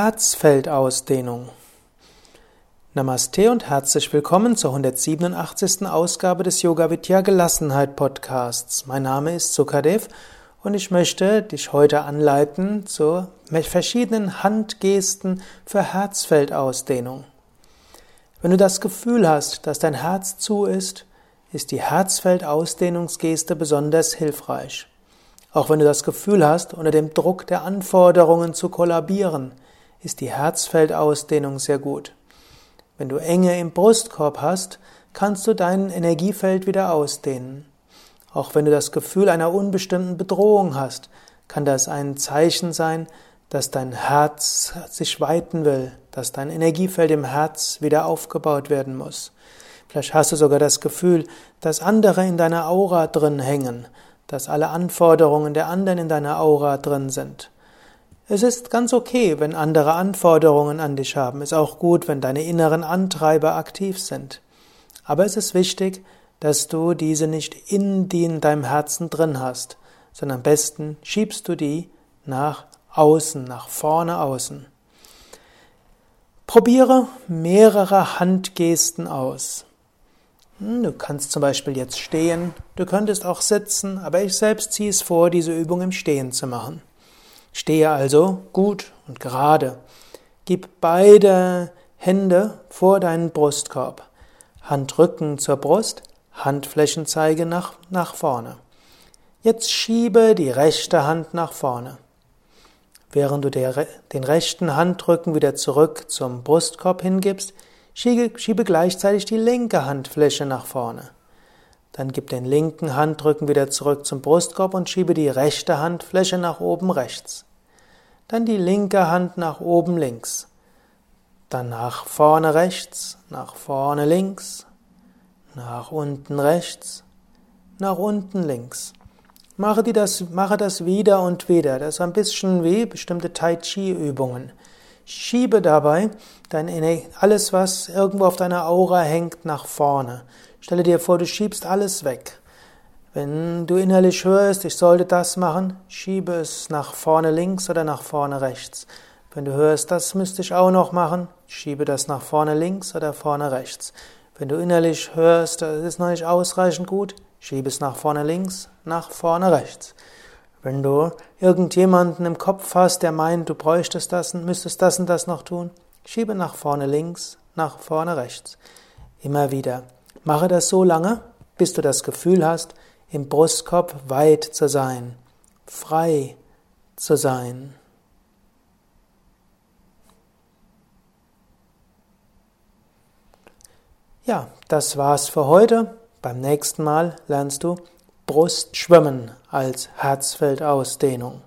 Herzfeldausdehnung. Namaste und herzlich willkommen zur 187. Ausgabe des Yoga Vidya Gelassenheit Podcasts. Mein Name ist Sukadev und ich möchte dich heute anleiten zu verschiedenen Handgesten für Herzfeldausdehnung. Wenn du das Gefühl hast, dass dein Herz zu ist, ist die Herzfeldausdehnungsgeste besonders hilfreich. Auch wenn du das Gefühl hast, unter dem Druck der Anforderungen zu kollabieren, ist die Herzfeldausdehnung sehr gut. Wenn du Enge im Brustkorb hast, kannst du dein Energiefeld wieder ausdehnen. Auch wenn du das Gefühl einer unbestimmten Bedrohung hast, kann das ein Zeichen sein, dass dein Herz sich weiten will, dass dein Energiefeld im Herz wieder aufgebaut werden muss. Vielleicht hast du sogar das Gefühl, dass andere in deiner Aura drin hängen, dass alle Anforderungen der anderen in deiner Aura drin sind. Es ist ganz okay, wenn andere Anforderungen an dich haben. Ist auch gut, wenn deine inneren Antreiber aktiv sind. Aber es ist wichtig, dass du diese nicht in, die in deinem Herzen drin hast, sondern am besten schiebst du die nach außen, nach vorne außen. Probiere mehrere Handgesten aus. Hm, du kannst zum Beispiel jetzt stehen, du könntest auch sitzen, aber ich selbst ziehe es vor, diese Übung im Stehen zu machen. Stehe also gut und gerade. Gib beide Hände vor deinen Brustkorb. Handrücken zur Brust, Handflächenzeige nach, nach vorne. Jetzt schiebe die rechte Hand nach vorne. Während du der, den rechten Handrücken wieder zurück zum Brustkorb hingibst, schiebe, schiebe gleichzeitig die linke Handfläche nach vorne. Dann gib den linken Handrücken wieder zurück zum Brustkorb und schiebe die rechte Handfläche nach oben rechts. Dann die linke Hand nach oben links. Dann nach vorne rechts, nach vorne links, nach unten rechts, nach unten links. Mache, die das, mache das wieder und wieder. Das ist ein bisschen wie bestimmte Tai Chi Übungen. Schiebe dabei dein alles, was irgendwo auf deiner Aura hängt, nach vorne. Stelle dir vor, du schiebst alles weg. Wenn du innerlich hörst, ich sollte das machen, schiebe es nach vorne links oder nach vorne rechts. Wenn du hörst, das müsste ich auch noch machen, schiebe das nach vorne links oder vorne rechts. Wenn du innerlich hörst, das ist noch nicht ausreichend gut, schiebe es nach vorne links, nach vorne rechts. Wenn du irgendjemanden im Kopf hast, der meint, du bräuchtest das und müsstest das und das noch tun, schiebe nach vorne links, nach vorne rechts. Immer wieder. Mache das so lange, bis du das Gefühl hast, im Brustkorb weit zu sein, frei zu sein. Ja, das war's für heute. Beim nächsten Mal lernst du Brustschwimmen als Herzfeldausdehnung.